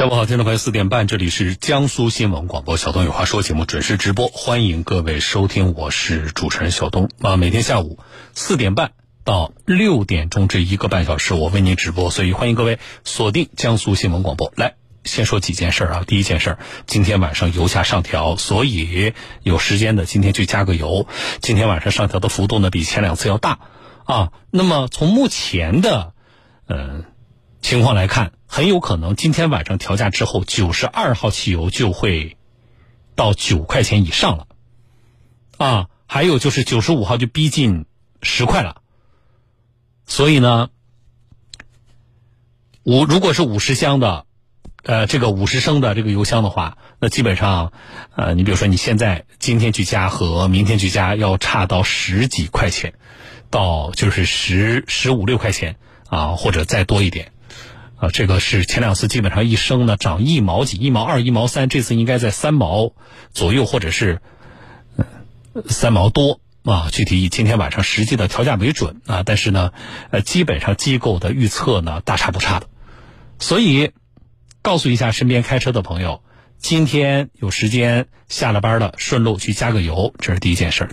下午好，听众朋友，四点半，这里是江苏新闻广播小东有话说节目准时直播，欢迎各位收听，我是主持人小东啊。每天下午四点半到六点钟这一个半小时，我为您直播，所以欢迎各位锁定江苏新闻广播。来，先说几件事儿啊。第一件事儿，今天晚上油价上调，所以有时间的今天去加个油。今天晚上上调的幅度呢，比前两次要大啊。那么从目前的嗯情况来看。很有可能今天晚上调价之后，九十二号汽油就会到九块钱以上了，啊，还有就是九十五号就逼近十块了。所以呢，五如果是五十箱的，呃，这个五十升的这个油箱的话，那基本上，呃，你比如说你现在今天去加和明天去加要差到十几块钱，到就是十十五六块钱啊，或者再多一点。啊，这个是前两次基本上一升呢涨一毛几、一毛二、一毛三，这次应该在三毛左右，或者是三毛多啊。具体以今天晚上实际的调价为准啊。但是呢，呃，基本上机构的预测呢大差不差的。所以，告诉一下身边开车的朋友，今天有时间下了班了，顺路去加个油，这是第一件事。